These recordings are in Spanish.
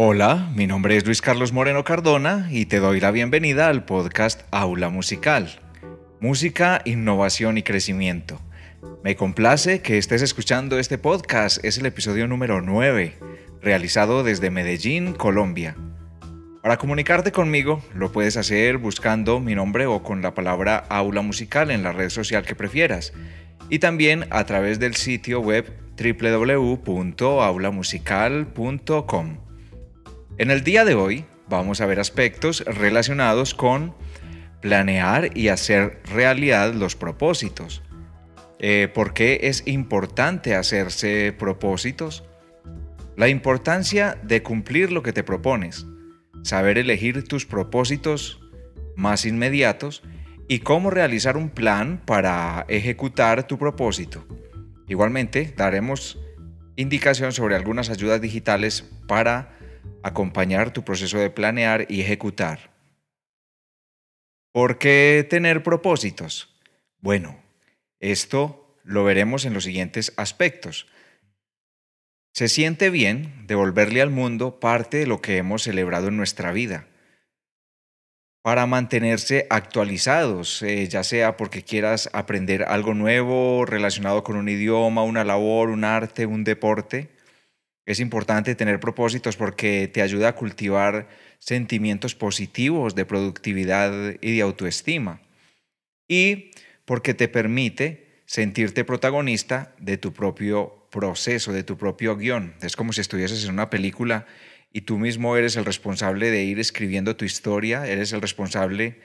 Hola, mi nombre es Luis Carlos Moreno Cardona y te doy la bienvenida al podcast Aula Musical. Música, innovación y crecimiento. Me complace que estés escuchando este podcast, es el episodio número 9, realizado desde Medellín, Colombia. Para comunicarte conmigo, lo puedes hacer buscando mi nombre o con la palabra aula musical en la red social que prefieras, y también a través del sitio web www.aulamusical.com. En el día de hoy vamos a ver aspectos relacionados con planear y hacer realidad los propósitos. Eh, ¿Por qué es importante hacerse propósitos? La importancia de cumplir lo que te propones, saber elegir tus propósitos más inmediatos y cómo realizar un plan para ejecutar tu propósito. Igualmente, daremos indicación sobre algunas ayudas digitales para acompañar tu proceso de planear y ejecutar. ¿Por qué tener propósitos? Bueno, esto lo veremos en los siguientes aspectos. Se siente bien devolverle al mundo parte de lo que hemos celebrado en nuestra vida para mantenerse actualizados, eh, ya sea porque quieras aprender algo nuevo relacionado con un idioma, una labor, un arte, un deporte, es importante tener propósitos porque te ayuda a cultivar sentimientos positivos de productividad y de autoestima. Y porque te permite sentirte protagonista de tu propio proceso, de tu propio guion. Es como si estuvieses en una película y tú mismo eres el responsable de ir escribiendo tu historia, eres el responsable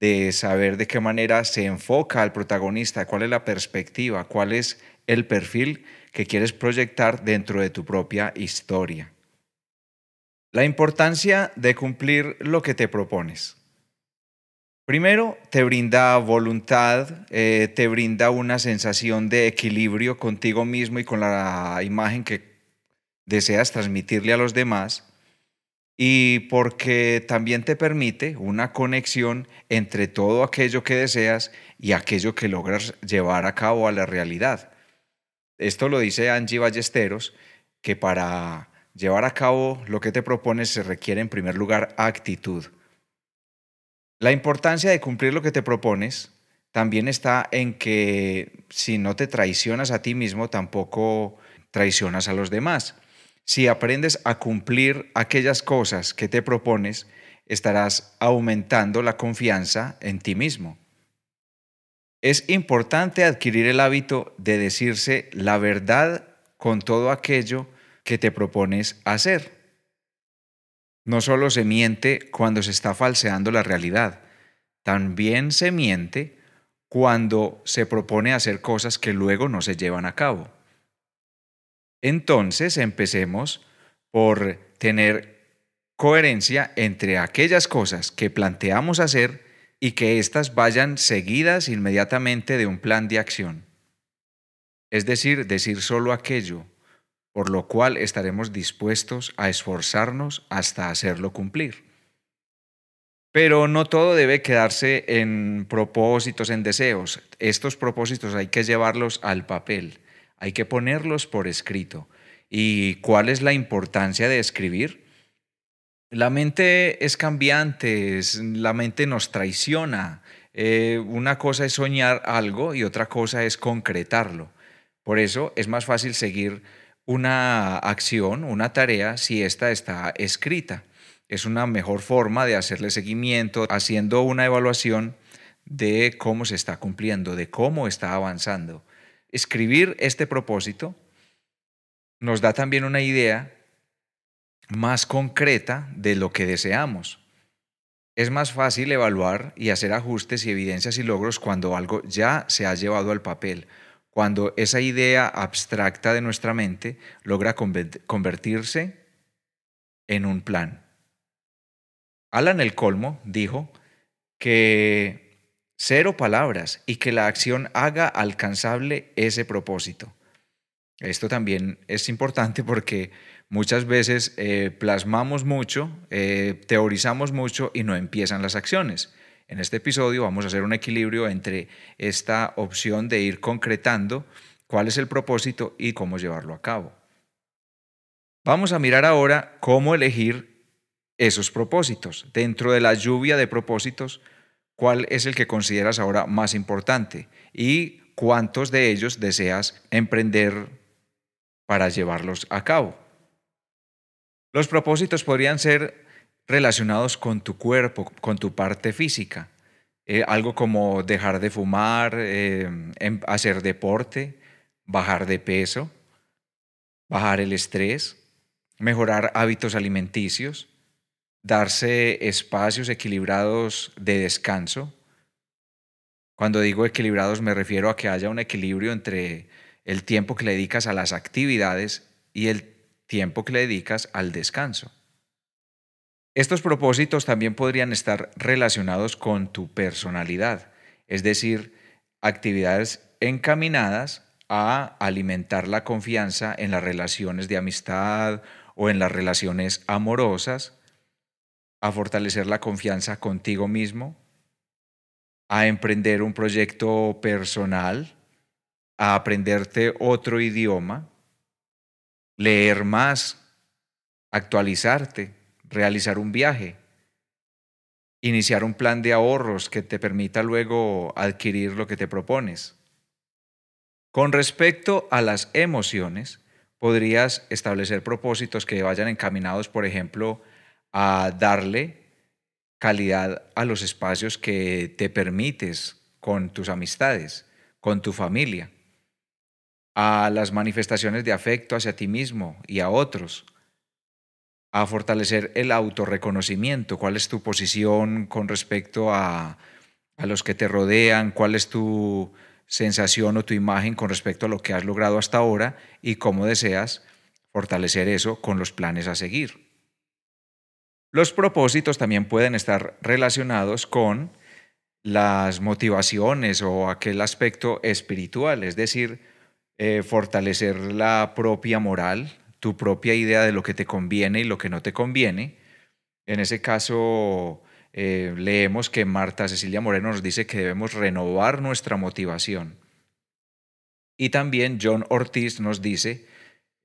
de saber de qué manera se enfoca al protagonista, cuál es la perspectiva, cuál es el perfil que quieres proyectar dentro de tu propia historia. La importancia de cumplir lo que te propones. Primero, te brinda voluntad, eh, te brinda una sensación de equilibrio contigo mismo y con la imagen que deseas transmitirle a los demás y porque también te permite una conexión entre todo aquello que deseas y aquello que logras llevar a cabo a la realidad. Esto lo dice Angie Ballesteros, que para llevar a cabo lo que te propones se requiere en primer lugar actitud. La importancia de cumplir lo que te propones también está en que si no te traicionas a ti mismo, tampoco traicionas a los demás. Si aprendes a cumplir aquellas cosas que te propones, estarás aumentando la confianza en ti mismo. Es importante adquirir el hábito de decirse la verdad con todo aquello que te propones hacer. No solo se miente cuando se está falseando la realidad, también se miente cuando se propone hacer cosas que luego no se llevan a cabo. Entonces empecemos por tener coherencia entre aquellas cosas que planteamos hacer y que éstas vayan seguidas inmediatamente de un plan de acción. Es decir, decir solo aquello por lo cual estaremos dispuestos a esforzarnos hasta hacerlo cumplir. Pero no todo debe quedarse en propósitos, en deseos. Estos propósitos hay que llevarlos al papel, hay que ponerlos por escrito. ¿Y cuál es la importancia de escribir? La mente es cambiante, la mente nos traiciona. Eh, una cosa es soñar algo y otra cosa es concretarlo. Por eso es más fácil seguir una acción, una tarea, si ésta está escrita. Es una mejor forma de hacerle seguimiento, haciendo una evaluación de cómo se está cumpliendo, de cómo está avanzando. Escribir este propósito nos da también una idea más concreta de lo que deseamos. Es más fácil evaluar y hacer ajustes y evidencias y logros cuando algo ya se ha llevado al papel, cuando esa idea abstracta de nuestra mente logra convertirse en un plan. Alan el Colmo dijo que cero palabras y que la acción haga alcanzable ese propósito. Esto también es importante porque muchas veces eh, plasmamos mucho, eh, teorizamos mucho y no empiezan las acciones. En este episodio vamos a hacer un equilibrio entre esta opción de ir concretando cuál es el propósito y cómo llevarlo a cabo. Vamos a mirar ahora cómo elegir esos propósitos. Dentro de la lluvia de propósitos, ¿cuál es el que consideras ahora más importante? Y cuántos de ellos deseas emprender para llevarlos a cabo. Los propósitos podrían ser relacionados con tu cuerpo, con tu parte física. Eh, algo como dejar de fumar, eh, em, hacer deporte, bajar de peso, bajar el estrés, mejorar hábitos alimenticios, darse espacios equilibrados de descanso. Cuando digo equilibrados me refiero a que haya un equilibrio entre el tiempo que le dedicas a las actividades y el tiempo que le dedicas al descanso. Estos propósitos también podrían estar relacionados con tu personalidad, es decir, actividades encaminadas a alimentar la confianza en las relaciones de amistad o en las relaciones amorosas, a fortalecer la confianza contigo mismo, a emprender un proyecto personal, a aprenderte otro idioma, leer más, actualizarte, realizar un viaje, iniciar un plan de ahorros que te permita luego adquirir lo que te propones. Con respecto a las emociones, podrías establecer propósitos que vayan encaminados, por ejemplo, a darle calidad a los espacios que te permites con tus amistades, con tu familia, a las manifestaciones de afecto hacia ti mismo y a otros, a fortalecer el autorreconocimiento, cuál es tu posición con respecto a, a los que te rodean, cuál es tu sensación o tu imagen con respecto a lo que has logrado hasta ahora y cómo deseas fortalecer eso con los planes a seguir. Los propósitos también pueden estar relacionados con las motivaciones o aquel aspecto espiritual, es decir, eh, fortalecer la propia moral, tu propia idea de lo que te conviene y lo que no te conviene. En ese caso, eh, leemos que Marta Cecilia Moreno nos dice que debemos renovar nuestra motivación. Y también John Ortiz nos dice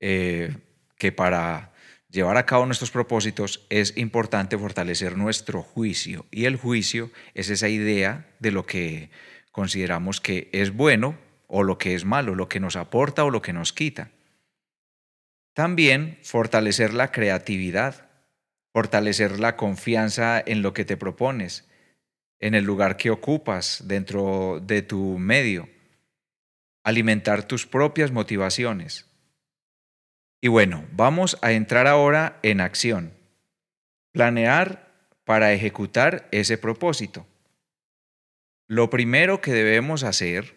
eh, que para llevar a cabo nuestros propósitos es importante fortalecer nuestro juicio. Y el juicio es esa idea de lo que consideramos que es bueno o lo que es malo, lo que nos aporta o lo que nos quita. También fortalecer la creatividad, fortalecer la confianza en lo que te propones, en el lugar que ocupas dentro de tu medio, alimentar tus propias motivaciones. Y bueno, vamos a entrar ahora en acción. Planear para ejecutar ese propósito. Lo primero que debemos hacer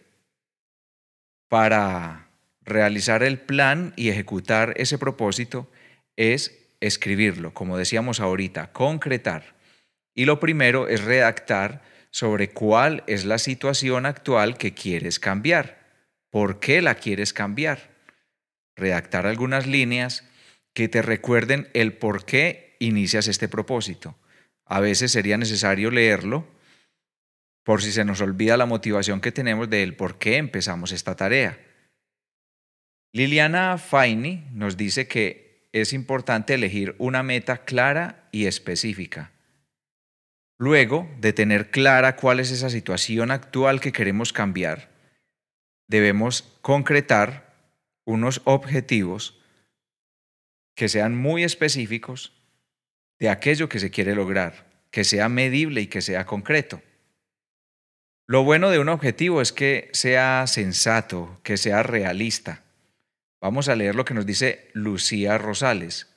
para realizar el plan y ejecutar ese propósito es escribirlo, como decíamos ahorita, concretar. Y lo primero es redactar sobre cuál es la situación actual que quieres cambiar, por qué la quieres cambiar. Redactar algunas líneas que te recuerden el por qué inicias este propósito. A veces sería necesario leerlo por si se nos olvida la motivación que tenemos del por qué empezamos esta tarea. Liliana Faini nos dice que es importante elegir una meta clara y específica. Luego de tener clara cuál es esa situación actual que queremos cambiar, debemos concretar unos objetivos que sean muy específicos de aquello que se quiere lograr, que sea medible y que sea concreto. Lo bueno de un objetivo es que sea sensato, que sea realista Vamos a leer lo que nos dice Lucía Rosales,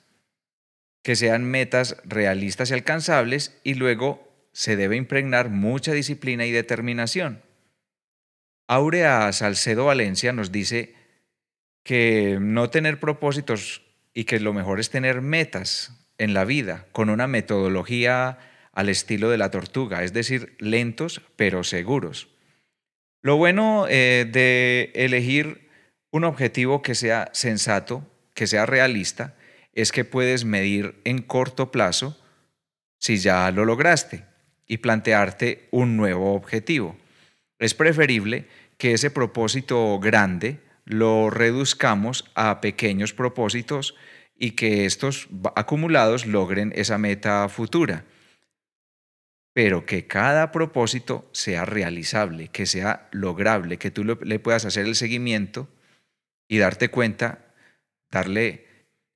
que sean metas realistas y alcanzables y luego se debe impregnar mucha disciplina y determinación. Aurea Salcedo Valencia nos dice que no tener propósitos y que lo mejor es tener metas en la vida con una metodología al estilo de la tortuga, es decir, lentos pero seguros. Lo bueno eh, de elegir un objetivo que sea sensato, que sea realista, es que puedes medir en corto plazo si ya lo lograste y plantearte un nuevo objetivo. Es preferible que ese propósito grande lo reduzcamos a pequeños propósitos y que estos acumulados logren esa meta futura. Pero que cada propósito sea realizable, que sea lograble, que tú le puedas hacer el seguimiento y darte cuenta, darle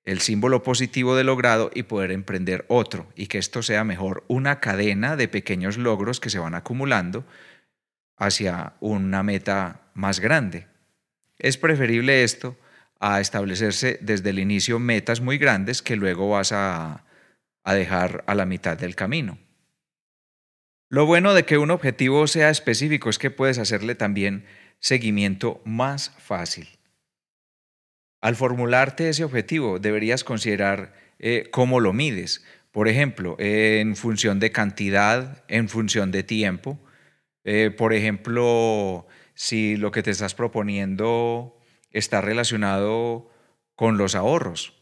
el símbolo positivo de logrado y poder emprender otro y que esto sea mejor una cadena de pequeños logros que se van acumulando hacia una meta más grande. Es preferible esto a establecerse desde el inicio metas muy grandes que luego vas a, dejar a la mitad del camino. Lo bueno de que un objetivo sea específico es que puedes hacerle también seguimiento más fácil. Al formularte ese objetivo, deberías considerar eh, cómo lo mides. Por ejemplo, en función de cantidad, en función de tiempo. Eh, por ejemplo, si lo que te estás proponiendo está relacionado con los ahorros.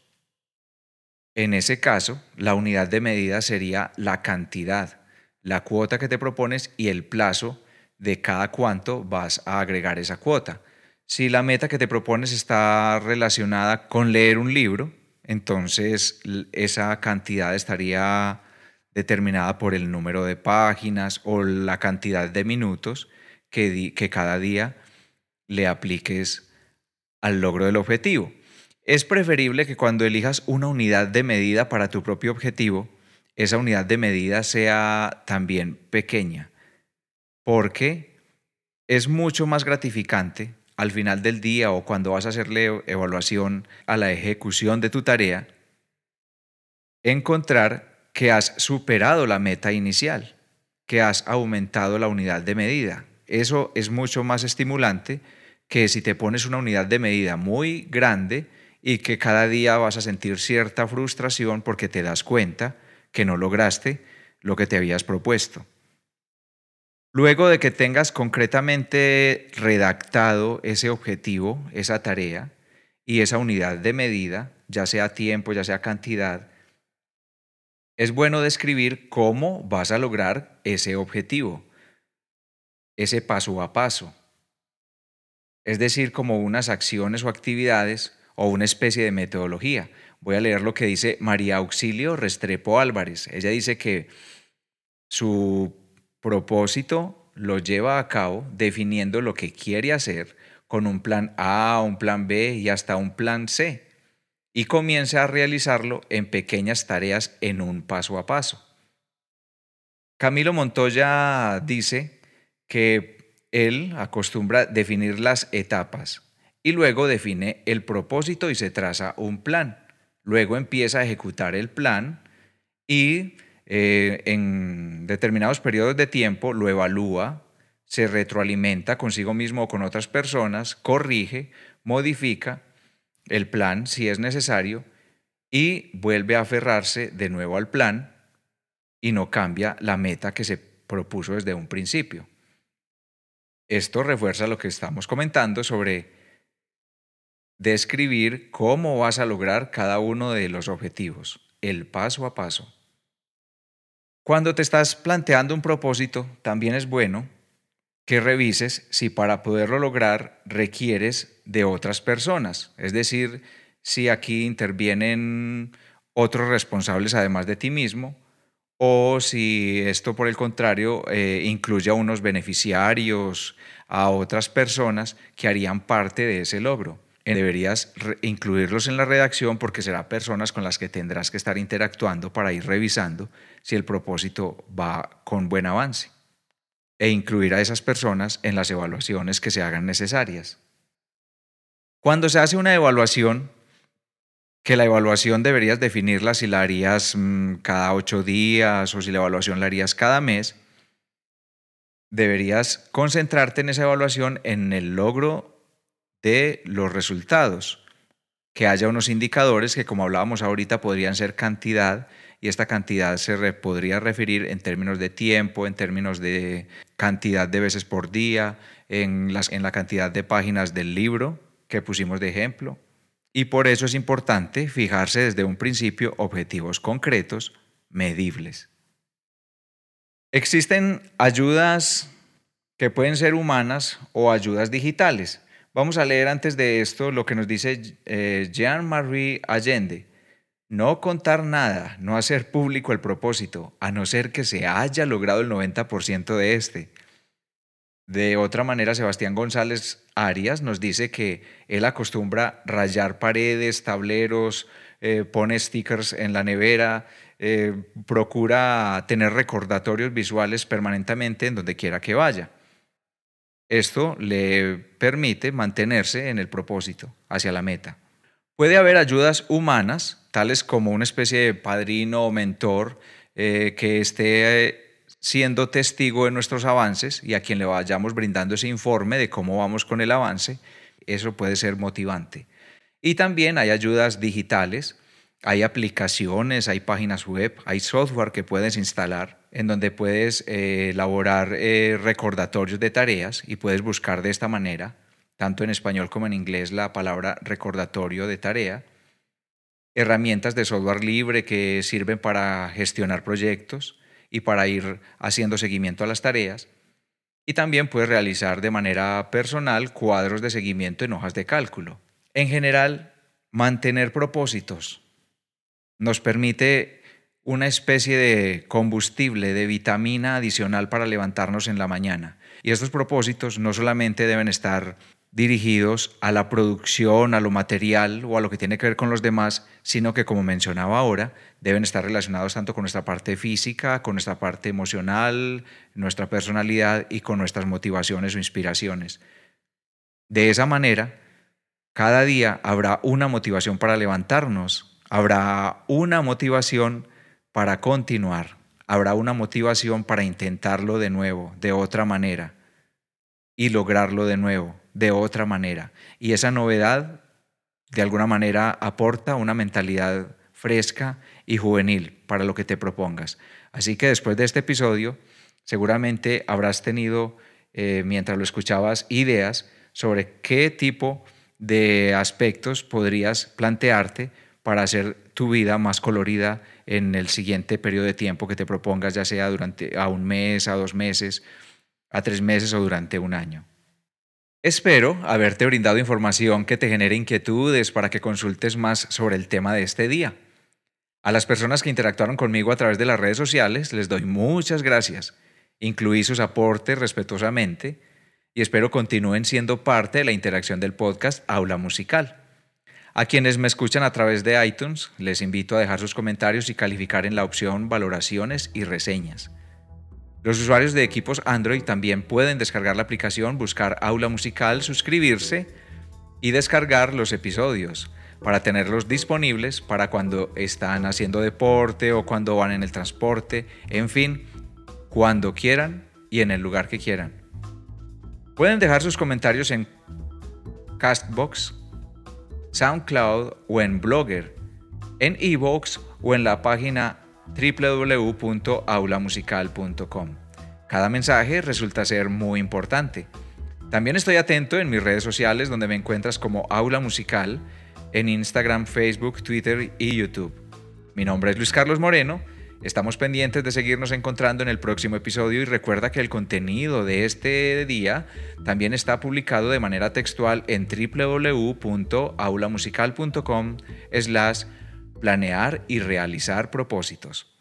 En ese caso, la unidad de medida sería la cantidad, la cuota que te propones y el plazo de cada cuánto vas a agregar esa cuota. Si la meta que te propones está relacionada con leer un libro, entonces esa cantidad estaría determinada por el número de páginas o la cantidad de minutos que, cada día le apliques al logro del objetivo. Es preferible que cuando elijas una unidad de medida para tu propio objetivo, esa unidad de medida sea también pequeña, porque es mucho más gratificante al final del día o cuando vas a hacerle evaluación a la ejecución de tu tarea, encontrar que has superado la meta inicial, que has aumentado la unidad de medida. Eso es mucho más estimulante que si te pones una unidad de medida muy grande y que cada día vas a sentir cierta frustración porque te das cuenta que no lograste lo que te habías propuesto. Luego de que tengas concretamente redactado ese objetivo, esa tarea y esa unidad de medida, ya sea tiempo, ya sea cantidad, es bueno describir cómo vas a lograr ese objetivo, ese paso a paso. Es decir, como unas acciones o actividades o una especie de metodología. Voy a leer lo que dice María Auxilio Restrepo Álvarez. Ella dice que su propósito lo lleva a cabo definiendo lo que quiere hacer con un plan A, un plan B y hasta un plan C y comienza a realizarlo en pequeñas tareas en un paso a paso. Camilo Montoya dice que él acostumbra definir las etapas y luego define el propósito y se traza un plan. Luego empieza a ejecutar el plan y eh, en determinados periodos de tiempo lo evalúa, se retroalimenta consigo mismo o con otras personas, corrige, modifica el plan si es necesario y vuelve a aferrarse de nuevo al plan y no cambia la meta que se propuso desde un principio. Esto refuerza lo que estamos comentando sobre describir cómo vas a lograr cada uno de los objetivos, el paso a paso. Cuando te estás planteando un propósito, también es bueno que revises si para poderlo lograr requieres de otras personas. Es decir, si aquí intervienen otros responsables además de ti mismo, o si esto por el contrario eh, incluye a unos beneficiarios, a otras personas que harían parte de ese logro. Deberías incluirlos en la redacción porque serán personas con las que tendrás que estar interactuando para ir revisando si el propósito va con buen avance e incluir a esas personas en las evaluaciones que se hagan necesarias. Cuando se hace una evaluación, que la evaluación deberías definirla si la harías mm, cada ocho días o si la evaluación la harías cada mes, deberías concentrarte en esa evaluación en el logro de los resultados, que haya unos indicadores que, como hablábamos ahorita, podrían ser cantidad y esta cantidad se podría referir en términos de tiempo, en términos de cantidad de veces por día, en, las, en la cantidad de páginas del libro que pusimos de ejemplo. Y por eso es importante fijarse desde un principio objetivos concretos, medibles. Existen ayudas que pueden ser humanas o ayudas digitales. Vamos a leer antes de esto lo que nos dice eh, Jean-Marie Allende. no contar nada, no hacer público el propósito, a no ser que se haya logrado el 90% de este. De otra manera, Sebastián González Arias nos dice que él acostumbra rayar paredes, tableros, eh, pone stickers en la nevera, eh, procura tener recordatorios visuales permanentemente en donde quiera que vaya. Esto le permite mantenerse en el propósito, hacia la meta. Puede haber ayudas humanas, tales como una especie de padrino o mentor eh, que esté siendo testigo de nuestros avances y a quien le vayamos brindando ese informe de cómo vamos con el avance, eso puede ser motivante. Y también hay ayudas digitales, hay aplicaciones, hay páginas web, hay software que puedes instalar en donde puedes eh, elaborar eh, recordatorios de tareas y puedes buscar de esta manera, tanto en español como en inglés, la palabra recordatorio de tarea. Herramientas de software libre que sirven para gestionar proyectos y para ir haciendo seguimiento a las tareas. Y también puedes realizar de manera personal cuadros de seguimiento en hojas de cálculo. En general, mantener propósitos nos permite una especie de combustible, de vitamina adicional para levantarnos en la mañana. Y estos propósitos no solamente deben estar dirigidos a la producción, a lo material o a lo que tiene que ver con los demás, sino que, como mencionaba ahora, deben estar relacionados tanto con nuestra parte física, con nuestra parte emocional, nuestra personalidad y con nuestras motivaciones o inspiraciones. De esa manera, cada día habrá una motivación para levantarnos, habrá una motivación para continuar, habrá una motivación para intentarlo de nuevo, de otra manera, y lograrlo de nuevo de otra manera. Y esa novedad, de alguna manera, aporta una mentalidad fresca y juvenil para lo que te propongas. Así que después de este episodio, seguramente habrás tenido, eh, mientras lo escuchabas, ideas sobre qué tipo de aspectos podrías plantearte para hacer tu vida más colorida en el siguiente periodo de tiempo que te propongas, ya sea durante a un mes, a dos meses, a tres meses o durante un año. Espero haberte brindado información que te genere inquietudes para que consultes más sobre el tema de este día. A las personas que interactuaron conmigo a través de las redes sociales les doy muchas gracias. Incluí sus aportes respetuosamente y espero continúen siendo parte de la interacción del podcast Aula Musical. A quienes me escuchan a través de iTunes, les invito a dejar sus comentarios y calificar en la opción valoraciones y reseñas. Los usuarios de equipos Android también pueden descargar la aplicación, buscar Aula Musical, suscribirse y descargar los episodios para tenerlos disponibles para cuando están haciendo deporte o cuando van en el transporte, en fin, cuando quieran y en el lugar que quieran. Pueden dejar sus comentarios en Castbox, SoundCloud o en Blogger, en Evox o en la página www.aulamusical.com. Cada mensaje resulta ser muy importante. También estoy atento en mis redes sociales donde me encuentras como Aula Musical en Instagram, Facebook, Twitter y YouTube. Mi nombre es Luis Carlos Moreno. Estamos pendientes de seguirnos encontrando en el próximo episodio y recuerda que el contenido de este día también está publicado de manera textual en www.aulamusical.com slash planear y realizar propósitos.